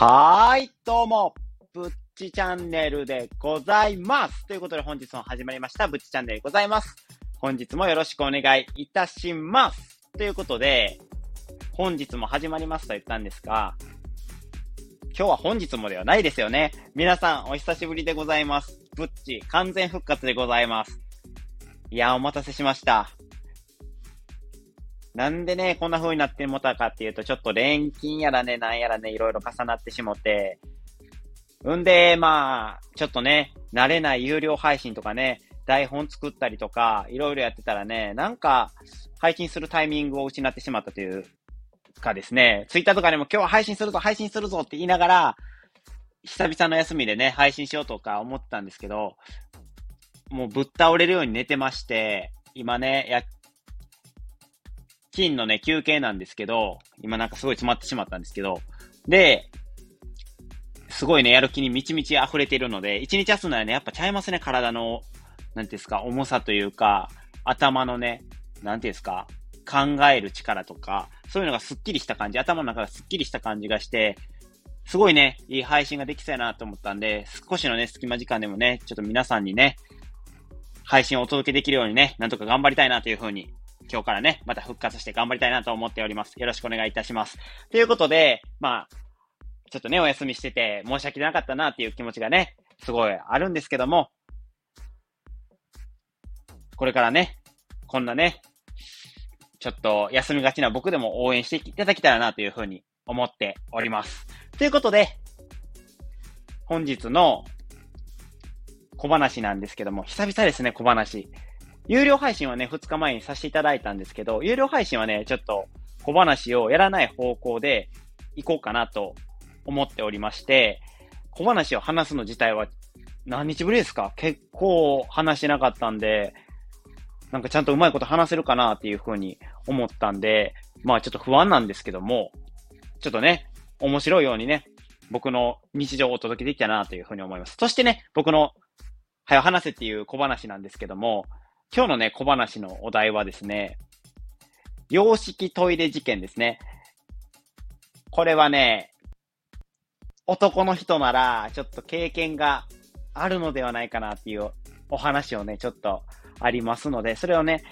はーい、どうも、ぶっちチャンネルでございます。ということで本日も始まりました、ぶっちチャンネルでございます。本日もよろしくお願いいたします。ということで、本日も始まりますと言ったんですが、今日は本日もではないですよね。皆さん、お久しぶりでございます。ぶっち、完全復活でございます。いや、お待たせしました。なんでね、こんな風になってもたかっていうと、ちょっと錬金やらね、なんやらね、いろいろ重なってしもって、んで、まあ、ちょっとね、慣れない有料配信とかね、台本作ったりとか、いろいろやってたらね、なんか、配信するタイミングを失ってしまったというかですね、ツイッターとかでも今日は配信するぞ、配信するぞって言いながら、久々の休みでね、配信しようとか思ってたんですけど、もうぶっ倒れるように寝てまして、今ね、や、金のね、休憩なんですけど、今なんかすごい詰まってしまったんですけど、で、すごいね、やる気に満ち満ち溢れているので、一日休んだらね、やっぱちゃいますね、体の、なんですか、重さというか、頭のね、なんていうんですか、考える力とか、そういうのがスッキリした感じ、頭の中がスッキリした感じがして、すごいね、いい配信ができそうやなと思ったんで、少しのね、隙間時間でもね、ちょっと皆さんにね、配信をお届けできるようにね、なんとか頑張りたいなというふうに、今日からね、また復活して頑張りたいなと思っております。よろしくお願いいたします。ということで、まあ、ちょっとね、お休みしてて、申し訳なかったなっていう気持ちがね、すごいあるんですけども、これからね、こんなね、ちょっと休みがちな僕でも応援していただけたらなというふうに思っております。ということで、本日の小話なんですけども、久々ですね、小話。有料配信はね、2日前にさせていただいたんですけど、有料配信はね、ちょっと小話をやらない方向で行こうかなと思っておりまして、小話を話すの自体は何日ぶりですか？結構話してなかったんで、なんかちゃんとうまいこと話せるかなっていうふうに思ったんで、まあちょっと不安なんですけども、ちょっとね、面白いようにね、僕の日常をお届けできたなというふうに思います。そしてね、僕の、はよ話せっていう小話なんですけども、今日のね、小話のお題はですね、洋式トイレ事件ですね。これはね、男の人なら、ちょっと経験があるのではないかなっていうお話をね、ちょっとありますので、それをね、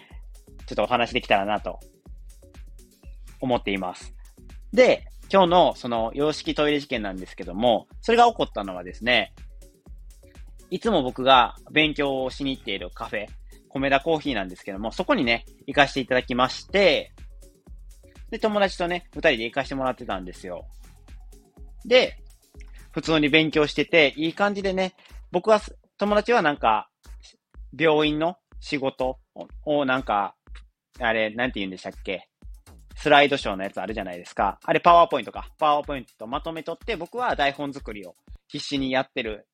ちょっとお話できたらなと思っています。で、今日のその洋式トイレ事件なんですけども、それが起こったのはですね、いつも僕が勉強をしに行っているカフェ、米田コーヒーなんですけども、そこにね、行かせていただきまして、で、友達とね、二人で行かせてもらってたんですよ。で、普通に勉強してて、いい感じでね、僕は、友達はなんか、病院の仕事をなんか、あれ、なんて言うんでしたっけ？スライドショーのやつあるじゃないですか。あれ、パワーポイントか。パワーポイントまとめとって、僕は台本作りを必死にやってる、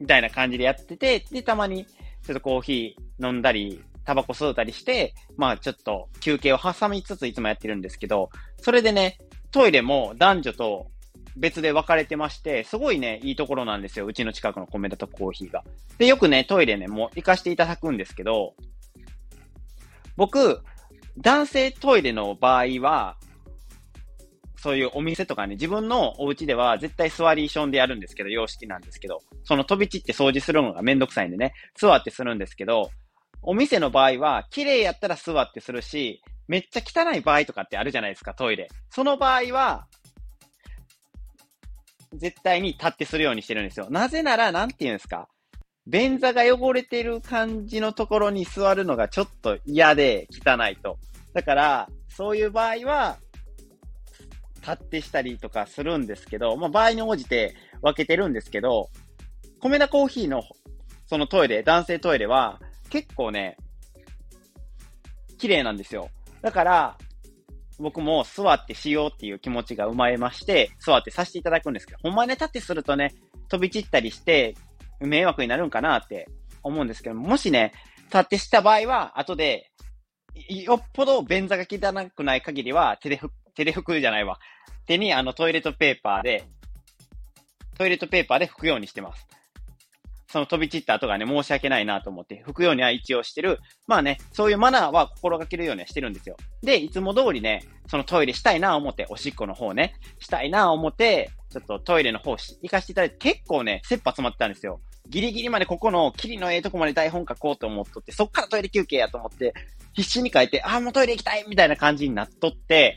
みたいな感じでやってて、で、たまに、ちょっとコーヒー飲んだり、タバコ吸うたりして、まあちょっと休憩を挟みつついつもやってるんですけど、それでね、トイレも男女と別で分かれてまして、すごいね、いいところなんですよ。うちの近くの米田とコーヒーが。で、よくね、トイレね、もう行かしていただくんですけど、僕、男性トイレの場合は、そういうお店とかね、自分のお家では絶対座りションでやるんですけど、洋式なんですけど、その飛び散って掃除するのがめんどくさいんでね、座ってするんですけど、お店の場合は、綺麗やったら座ってするし、めっちゃ汚い場合とかってあるじゃないですか、トイレ。その場合は、絶対に立ってするようにしてるんですよ。なぜなら、なんて言うんですか。便座が汚れてる感じのところに座るのがちょっと嫌で汚いと。だから、そういう場合は、立ってしたりとかするんですけど、まあ場合に応じて分けてるんですけど、米田コーヒーのそのトイレ、男性トイレは結構ね、綺麗なんですよ。だから、僕も座ってしようっていう気持ちが生まれまして、座ってさせていただくんですけど、ほんまね、立ってするとね、飛び散ったりして、迷惑になるんかなって思うんですけど、もしね、立ってした場合は、後で、よっぽど便座が汚くない限りは、手でふ、手で拭くじゃないわ。手にあのトイレットペーパーで、トイレットペーパーで拭くようにしてます。その飛び散った後がね、申し訳ないなと思って、拭くようには一応してる。まあね、そういうマナーは心がけるようにはしてるんですよ。で、いつも通りね、そのトイレしたいな思って、おしっこの方ね、したいな思って、ちょっとトイレの方行かせていただいて、結構ね、切羽詰まってたんですよ。ギリギリまでここの、キリのええとこまで台本書こうと思っとって、そっからトイレ休憩やと思って、必死に書いて、ああ、もうトイレ行きたいみたいな感じになっとって、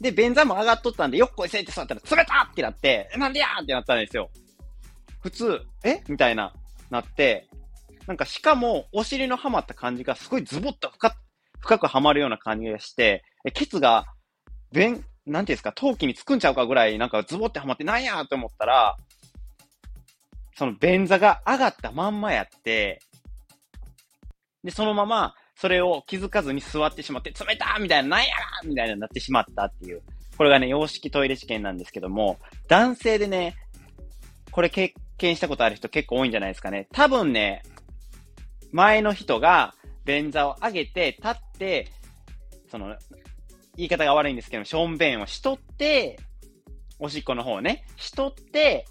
で、便座も上がっとったんで、よっこいせって座ったら、冷たってなって、なんでやーってなったんですよ。普通、え？みたいな、なって、なんかしかも、お尻のはまった感じがすごいズボッと深深くはまるような感じがして、ケツが、便、なんていうんですか、陶器につくんちゃうかぐらい、なんかズボってはまってなんやと思ったら、その便座が上がったまんまやって、で、そのまま、それを気づかずに座ってしまって、冷たみたいな、なんやみたいになってしまったっていう。これがね、洋式トイレ試験なんですけども、男性でね、これ経験したことある人結構多いんじゃないですかね。多分ね、前の人が便座を上げて、立って、その、言い方が悪いんですけど、しょんべんをしとって、おしっこの方をね、しとって、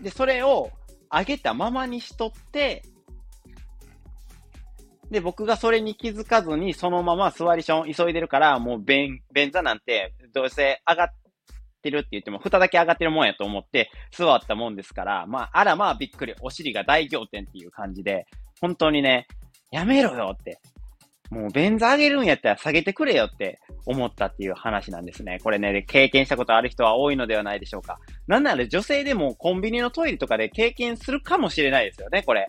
で、それを上げたままにしとって、で、僕がそれに気づかずに、そのまま座りション急いでるから、もう便、便座なんて、どうせ上がってるって言っても、蓋だけ上がってるもんやと思って座ったもんですから、まあ、あらまあびっくり、お尻が大仰天っていう感じで、本当にね、やめろよって。もう便座上げるんやったら下げてくれよって思ったっていう話なんですね。これね、経験したことある人は多いのではないでしょうか。なんなら女性でもコンビニのトイレとかで経験するかもしれないですよね、これ。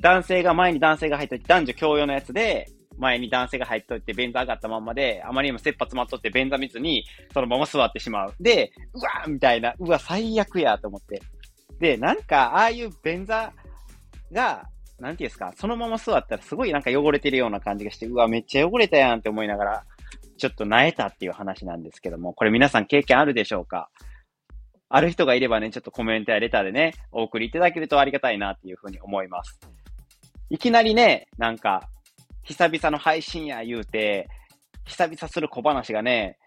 男性が前に男性が入っといて、男女共用のやつで、前に男性が入っといて、便座上がったまんまで、あまりにも切羽詰まっとって便座見ずに、そのまま座ってしまう。で、うわーみたいな、うわ、最悪やと思って。で、なんか、ああいう便座が、なんていうんですか、そのまま座ったらすごいなんか汚れてるような感じがして、うわ、めっちゃ汚れたやんって思いながら、ちょっと萎えたっていう話なんですけども、これ皆さん経験あるでしょうか？ある人がいればね、ちょっとコメントやレターでね、お送りいただけるとありがたいなっていうふうに思います。いきなりね、なんか、久々の配信や言うて、久々する小話がね、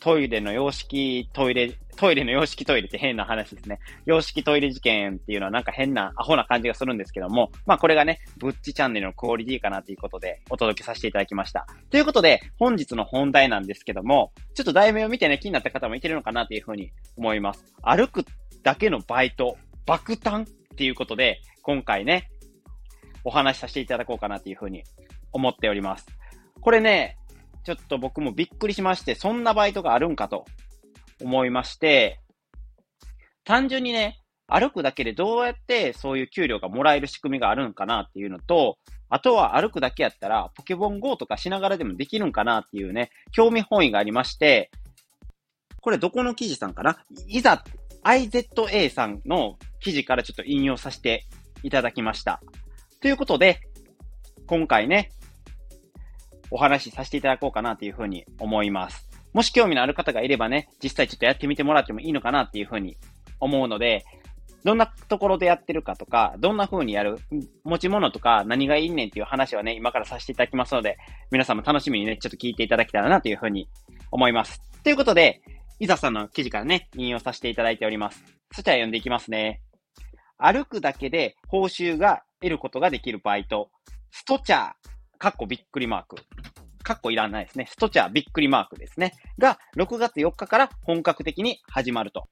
トイレの洋式トイレ、トイレの洋式トイレって変な話ですね。洋式トイレ事件っていうのはなんか変なアホな感じがするんですけども、まあこれがね、ブッチチャンネルのクオリティかなということでお届けさせていただきました。ということで、本日の本題なんですけども、ちょっと題名を見てね、気になった方もいてるのかなというふうに思います。歩くだけのバイト、爆誕っていうことで、今回ね、お話しさせていただこうかなというふうに思っております。これね、ちょっと僕もびっくりしまして、そんなバイトがあるんかと思いまして、単純にね、歩くだけでどうやってそういう給料がもらえる仕組みがあるんかなっていうのと、あとは歩くだけやったらポケモン GO とかしながらでもできるんかなっていうね、興味本位がありまして、これどこの記事さんかな？いざ IZA さんの記事からちょっと引用させていただきました。ということで、今回ね、お話しさせていただこうかなというふうに思います。もし興味のある方がいればね、実際ちょっとやってみてもらってもいいのかなっていうふうに思うので、どんなところでやってるかとか、どんな風にやる、持ち物とか何がいいねんっていう話はね、今からさせていただきますので、皆さんも楽しみにね、ちょっと聞いていただけたらなというふうに思います。ということで、伊沢さんの記事からね、引用させていただいております。そちら読んでいきますね。歩くだけで報酬が得ることができるバイト。ストチャー、かっこびっくりマーク。かっこいらないですね。ストチャーびっくりマークですね。が、6月4日から本格的に始まると。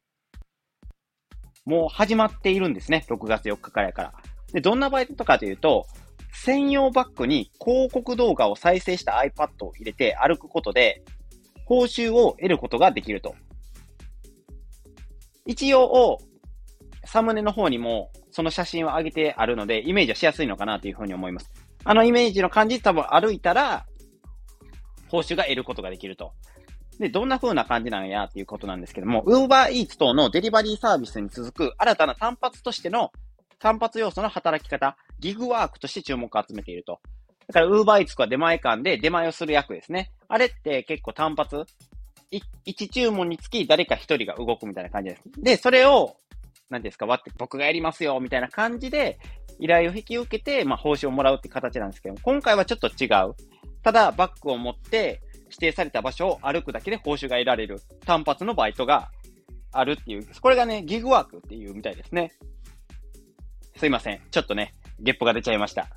もう始まっているんですね。6月4日からやから。で、どんなバイトかというと、専用バッグに広告動画を再生した iPad を入れて歩くことで、報酬を得ることができると。一応、サムネの方にもその写真を上げてあるので、イメージはしやすいのかなというふうに思います。あのイメージの感じ多分歩いたら、報酬が得ることができると。で、どんな風な感じなんやっていうことなんですけども、Uber Eats 等のデリバリーサービスに続く新たな単発としての単発要素の働き方、ギグワークとして注目を集めていると。だから Uber Eats は出前館で出前をする役ですね。あれって結構単発1注文につき誰か1人が動くみたいな感じです。で、それを何ですか、わって、僕がやりますよ、みたいな感じで、依頼を引き受けて、まあ、報酬をもらうって形なんですけども、今回はちょっと違う。ただ、バッグを持って、指定された場所を歩くだけで報酬が得られる単発のバイトがあるっていう、これがね、ギグワークっていうみたいですね。すいません。ちょっとね、ゲップが出ちゃいました。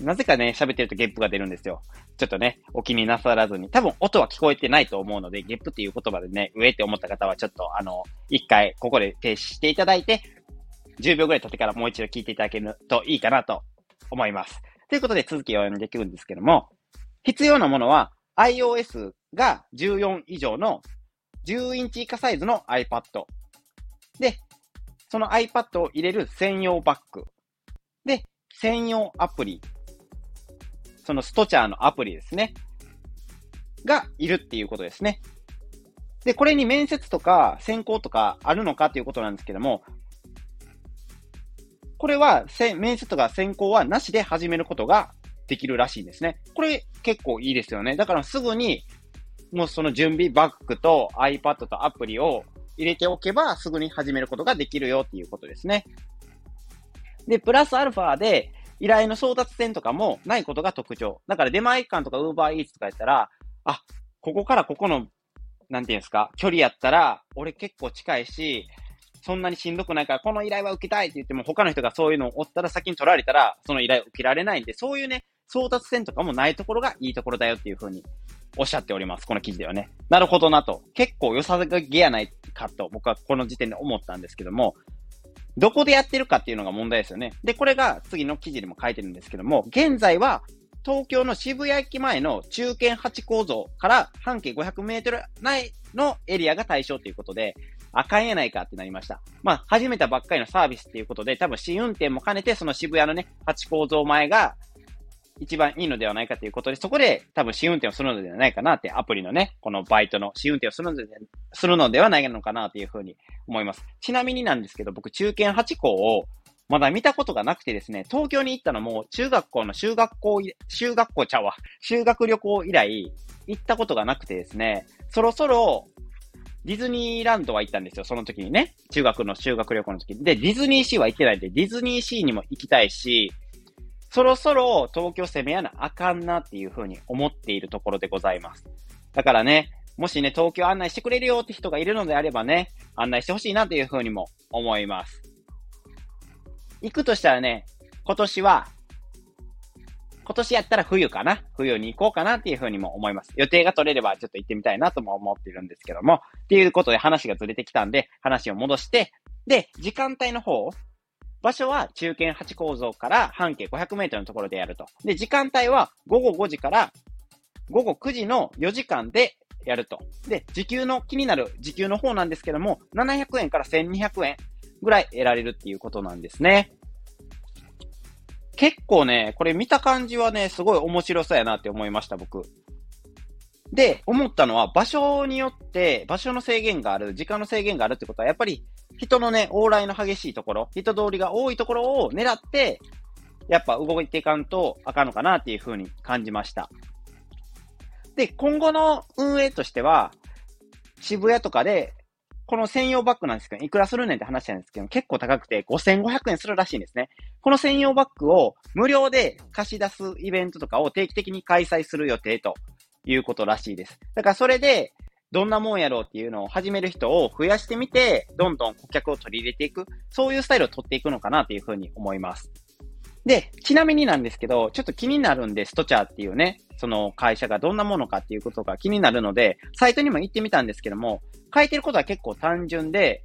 なぜかね、喋ってるとゲップが出るんですよ。ちょっとね、お気になさらずに。多分音は聞こえてないと思うので、ゲップっていう言葉でね、上って思った方はちょっとあの、一回ここで停止していただいて、10秒ぐらい経ってからもう一度聞いていただけるといいかなと思います。ということで続きを読んでいくんですけども、必要なものは iOS が14以上の10インチ以下サイズの iPad。で、その iPad を入れる専用バッグ。で、専用アプリ。そのストチャーのアプリですね。がいるっていうことですね。で、これに面接とか選考とかあるのかということなんですけども、これは、面接とか選考はなしで始めることができるらしいんですね。これ結構いいですよね。だからすぐに、もうその準備バッグと iPad とアプリを入れておけばすぐに始めることができるよっていうことですね。で、プラスアルファで依頼の送達点とかもないことが特徴。だから出前館とか Uber Eats とかやったら、あ、ここからここの、なんていうんですか、距離やったら、俺結構近いし、そんなにしんどくないから、この依頼は受けたいって言っても、他の人がそういうのを追ったら先に取られたら、その依頼を受けられないんで、そういうね、送達線とかもないところがいいところだよっていうふうにおっしゃっております。この記事ではね。なるほどなと。結構良さげやないかと僕はこの時点で思ったんですけども、どこでやってるかっていうのが問題ですよね。で、これが次の記事にも書いてるんですけども、現在は東京の渋谷駅前の中堅8構造から半径500メートル内のエリアが対象ということで、あかんやないかってなりました。まあ、始めたばっかりのサービスっていうことで、多分試運転も兼ねて、その渋谷のね、8構造前が一番いいのではないかということで、そこで多分試運転をするのではないかなって、アプリのね、このバイトの試運転をするのでするのではないのかなというふうに思います。ちなみになんですけど、僕中堅8校をまだ見たことがなくてですね、東京に行ったのも中学校の修学校、修学校ちゃうわ、修学旅行以来行ったことがなくてですね、そろそろディズニーランドは行ったんですよ、その時にね。中学の修学旅行の時に。で、ディズニーシーは行ってないんで、ディズニーシーにも行きたいし、そろそろ東京攻めやなあかんなっていうふうに思っているところでございます。だからね、もしね、東京案内してくれるよって人がいるのであればね、案内してほしいなというふうにも思います。行くとしたらね、今年は、今年やったら冬かな？冬に行こうかなっていうふうにも思います。予定が取れればちょっと行ってみたいなとも思っているんですけども、っていうことで話がずれてきたんで、話を戻して、で、時間帯の方場所は中堅8構造から半径500メートルのところでやると。で、時間帯は午後5時から午後9時の4時間でやると。で、時給の気になる時給の方なんですけども、700円から1200円ぐらい得られるっていうことなんですね。結構ね、これ見た感じはね、すごい面白そうやなって思いました、僕。で、思ったのは場所によって、場所の制限がある、時間の制限があるってことは、やっぱり人のね、往来の激しいところ、人通りが多いところを狙って、やっぱ動いていかんとあかんのかなっていう風に感じました。で、今後の運営としては、渋谷とかで、この専用バッグなんですけど、いくらするねんって話なんですけど、結構高くて5500円するらしいんですね。この専用バッグを無料で貸し出すイベントとかを定期的に開催する予定ということらしいです。だからそれで、どんなもんやろうっていうのを始める人を増やしてみて、どんどん顧客を取り入れていく、そういうスタイルを取っていくのかなというふうに思います。で、ちなみになんですけど、ちょっと気になるんで、ストチャーっていうね、その会社がどんなものかっていうことが気になるので、サイトにも行ってみたんですけども、書いてることは結構単純で、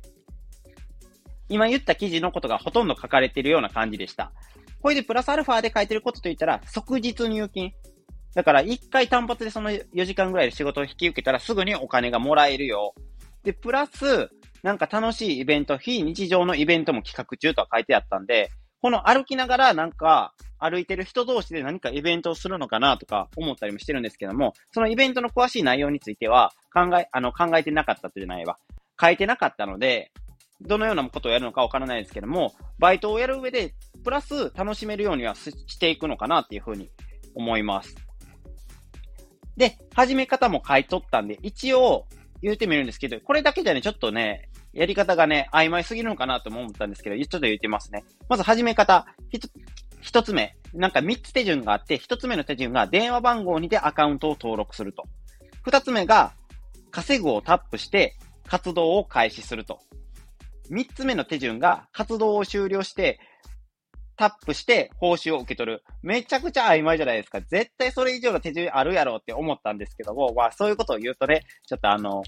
今言った記事のことがほとんど書かれてるような感じでした。これでプラスアルファで書いてることといったら、即日入金。だから一回単発でその4時間ぐらいで仕事を引き受けたらすぐにお金がもらえるよ。で、プラス、なんか楽しいイベント、非日常のイベントも企画中とは書いてあったんで、この歩きながらなんか歩いてる人同士で何かイベントをするのかなとか思ったりもしてるんですけども、そのイベントの詳しい内容については考え、あの考えてなかったじゃないわ。書いてなかったので、どのようなことをやるのかわからないですけども、バイトをやる上で、プラス楽しめるようにはしていくのかなっていうふうに思います。で、始め方も書いとったんで、一応言うてみるんですけど、これだけじゃね、ちょっとね、やり方がね、曖昧すぎるのかなと思ったんですけど、ちょっと言ってますね。まず始め方。一つ目。なんか三つ手順があって、一つ目の手順が電話番号にてアカウントを登録すると。二つ目が、稼ぐをタップして活動を開始すると。三つ目の手順が活動を終了して、タップして報酬を受け取る。めちゃくちゃ曖昧じゃないですか。絶対それ以上の手順あるやろうって思ったんですけども、まあそういうことを言うとね、ちょっとあの、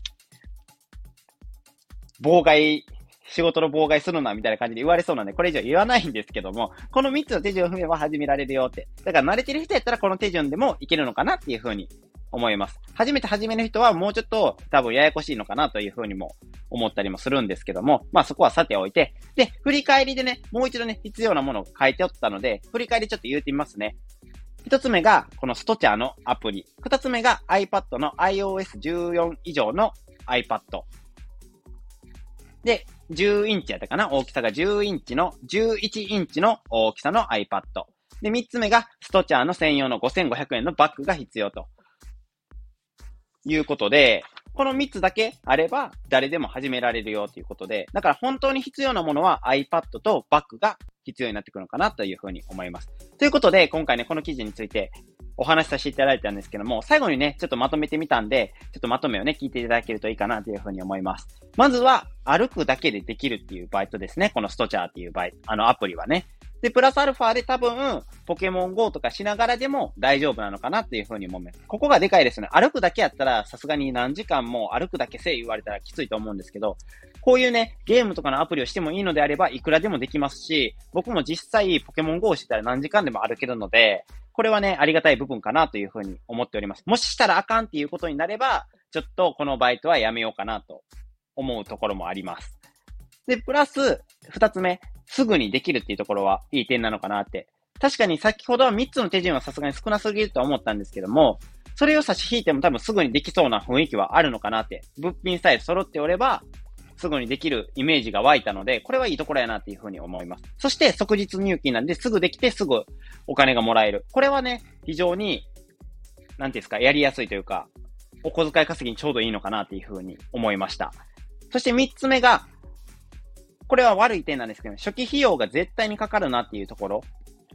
妨害、仕事の妨害するなみたいな感じで言われそうなんで、これ以上言わないんですけども、この3つの手順を踏めば始められるよって。だから慣れてる人やったらこの手順でもいけるのかなっていうふうに思います。初めて始める人はもうちょっと多分ややこしいのかなというふうにも思ったりもするんですけども、まあそこはさておいて、で、振り返りでね、もう一度ね、必要なものを書いておったので、振り返りちょっと言うてみますね。一つ目が、このストチャーのアプリ。二つ目が iPad の iOS14 以上の iPad。で、10インチやったかな？大きさが10インチの、11インチの大きさの iPad。で、3つ目が、ストチャーの専用の5500円のバッグが必要と。いうことで、この3つだけあれば、誰でも始められるよということで、だから本当に必要なものは iPad とバッグが必要になってくるのかなというふうに思います。ということで、今回ね、この記事についてお話しさせていただいたんですけども、最後にね、ちょっとまとめてみたんで、ちょっとまとめをね、聞いていただけるといいかなというふうに思います。まずは、歩くだけでできるっていうバイトですね。このストチャーっていうバイト、あのアプリはね。で、プラスアルファで多分、ポケモン GO とかしながらでも大丈夫なのかなっていうふうに思います。ここがでかいですね。歩くだけやったら、さすがに何時間も歩くだけせい言われたらきついと思うんですけど、こういうね、ゲームとかのアプリをしてもいいのであれば、いくらでもできますし、僕も実際ポケモン GO をしてたら何時間でも歩けるので、これはね、ありがたい部分かなというふうに思っております。もししたらあかんっていうことになれば、ちょっとこのバイトはやめようかなと思うところもあります。で、プラス、二つ目、すぐにできるっていうところはいい点なのかなって。確かに先ほどは3つの手順はさすがに少なすぎるとは思ったんですけども、それを差し引いても多分すぐにできそうな雰囲気はあるのかなって。物品さえ揃っておれば、すぐにできるイメージが湧いたので、これはいいところやなっていうふうに思います。そして即日入金なんで、すぐできてすぐお金がもらえる。これはね、非常に、なんていうんですか、やりやすいというか、お小遣い稼ぎにちょうどいいのかなっていうふうに思いました。そして3つ目が、これは悪い点なんですけど、初期費用が絶対にかかるなっていうところ。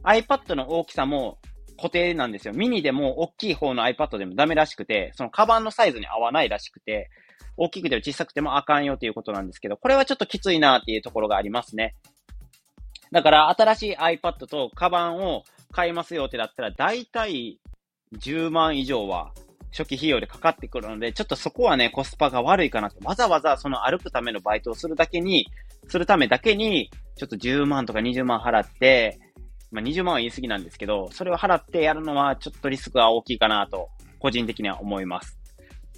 iPad の大きさも固定なんですよ。ミニでも大きい方の iPad でもダメらしくて、そのカバンのサイズに合わないらしくて、大きくても小さくてもあかんよということなんですけど、これはちょっときついなっていうところがありますね。だから新しい iPad とカバンを買いますよってなったら、だいたい10万以上は初期費用でかかってくるので、ちょっとそこはね、コスパが悪いかなって。わざわざその歩くためのバイトをするだけに、するためだけに、ちょっと10万とか20万払って、まあ、20万は言い過ぎなんですけど、それを払ってやるのはちょっとリスクが大きいかなと、個人的には思います。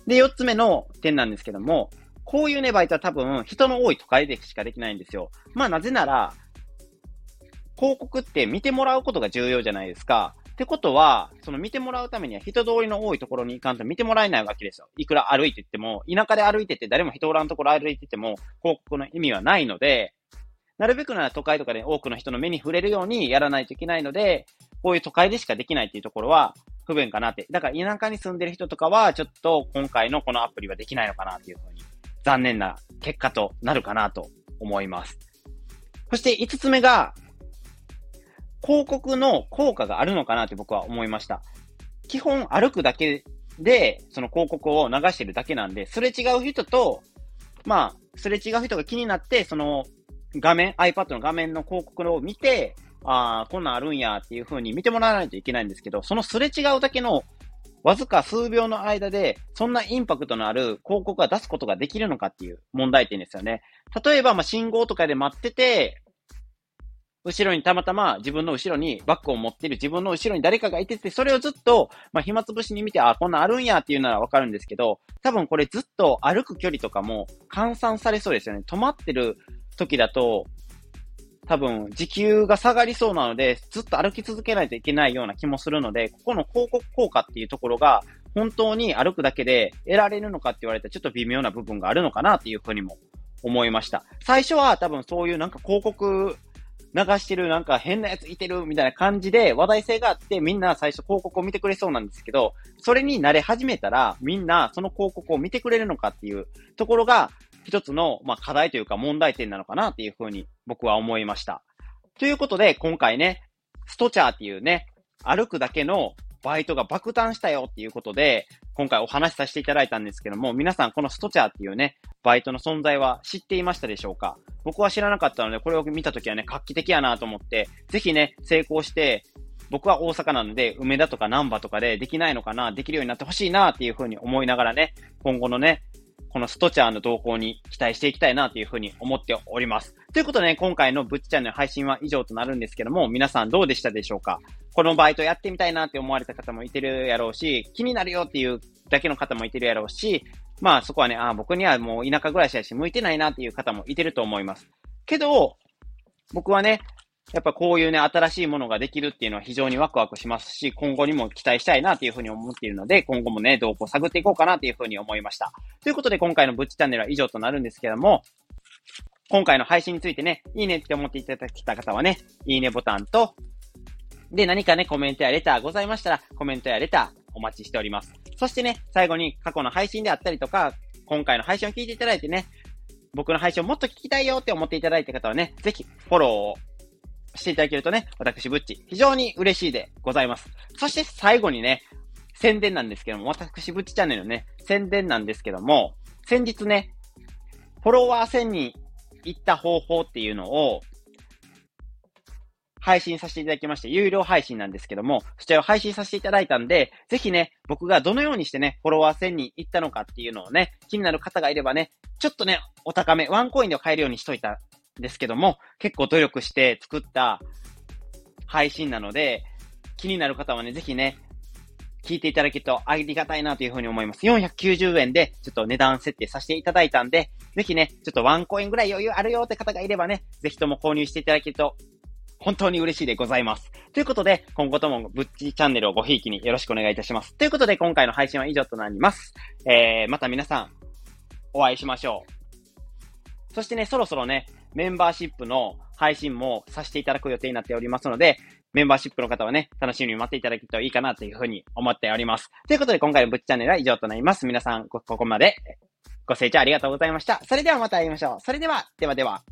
で、4つ目の点なんですけども、こういうね、バイトは多分、人の多い都会でしかできないんですよ。まあ、なぜなら、広告って見てもらうことが重要じゃないですか。ってことは、その見てもらうためには人通りの多いところに行かんと見てもらえないわけですよ。いくら歩いてっても、田舎で歩いてて誰も人おらんところ歩いてても、広告の意味はないので、なるべくなら都会とかで多くの人の目に触れるようにやらないといけないので、こういう都会でしかできないっていうところは不便かなって。だから田舎に住んでる人とかは、ちょっと今回のこのアプリはできないのかなっていうふうに、残念な結果となるかなと思います。そして5つ目が、広告の効果があるのかなって僕は思いました。基本歩くだけで、その広告を流してるだけなんで、すれ違う人と、まあ、すれ違う人が気になって、その画面、iPad の画面の広告を見て、ああ、こんなんあるんやっていう風に見てもらわないといけないんですけど、そのすれ違うだけのわずか数秒の間で、そんなインパクトのある広告が出すことができるのかっていう問題点ですよね。例えば、まあ、信号とかで待ってて、後ろにたまたま自分の後ろにバッグを持ってる自分の後ろに誰かがいてて、それをずっと、まあ、暇つぶしに見て、あ、こんなんあるんやっていうならわかるんですけど、多分これずっと歩く距離とかも換算されそうですよね。止まってる時だと、多分時給が下がりそうなので、ずっと歩き続けないといけないような気もするので、ここの広告効果っていうところが、本当に歩くだけで得られるのかって言われたらちょっと微妙な部分があるのかなっていうふうにも思いました。最初は多分そういうなんか広告流してるなんか変なやついてるみたいな感じで話題性があってみんな最初広告を見てくれそうなんですけど、それに慣れ始めたらみんなその広告を見てくれるのかっていうところが一つの、まあ、課題というか問題点なのかなっていうふうに僕は思いました。ということで、今回ね、ストチャーっていうね、歩くだけのバイトが爆誕したよっていうことで、今回お話しさせていただいたんですけども、皆さんこのストチャーっていうね、バイトの存在は知っていましたでしょうか？僕は知らなかったので、これを見た時はね、画期的やなと思って、ぜひね、成功して、僕は大阪なので、梅田とか南波とかでできないのかな、できるようになってほしいなっていうふうに思いながらね、今後のね、このストチャーの動向に期待していきたいなというふうに思っております。ということでね、今回のブッチチャンネル配信は以上となるんですけども、皆さんどうでしたでしょうか？このバイトやってみたいなって思われた方もいてるやろうし、気になるよっていうだけの方もいてるやろうし、まあそこはね、あ僕にはもう田舎暮らしやし向いてないなっていう方もいてると思います。けど、僕はね、やっぱこういうね、新しいものができるっていうのは非常にワクワクしますし、今後にも期待したいなというふうに思っているので、今後もね、動向を探っていこうかなというふうに思いました。ということで今回のブッチチャンネルは以上となるんですけども、今回の配信についてね、いいねって思っていただきた方はね、いいねボタンと、で、何かね、コメントやレターございましたら、コメントやレターお待ちしております。そしてね、最後に過去の配信であったりとか、今回の配信を聞いていただいてね、僕の配信をもっと聞きたいよって思っていただいた方はね、ぜひフォローをしていただけるとね、私、ぶっち、非常に嬉しいでございます。そして最後にね、宣伝なんですけども、私、ぶっちチャンネルのね、宣伝なんですけども、先日ね、フォロワー1000人行った方法っていうのを、配信させていただきまして、有料配信なんですけども、そちらを配信させていただいたんで、ぜひね、僕がどのようにしてね、フォロワー1000人行ったのかっていうのをね、気になる方がいればね、ちょっとね、お高め、ワンコインで買えるようにしといたですけども、結構努力して作った配信なので、気になる方はね、ぜひね、聞いていただけるとありがたいなというふうに思います。490円でちょっと値段設定させていただいたんで、ぜひね、ちょっとワンコインぐらい余裕あるよって方がいればね、ぜひとも購入していただけると本当に嬉しいでございます。ということで、今後ともぶっちチャンネルをごひいきによろしくお願いいたします。ということで、今回の配信は以上となります。えー、また皆さん、お会いしましょう。そしてね、そろそろね、メンバーシップの配信もさせていただく予定になっておりますので、メンバーシップの方はね、楽しみに待っていただけるといいかなというふうに思っております。ということで今回のぶっチャンネルは以上となります。皆さん、ここまでご清聴ありがとうございました。それではまた会いましょう。それでは、ではでは。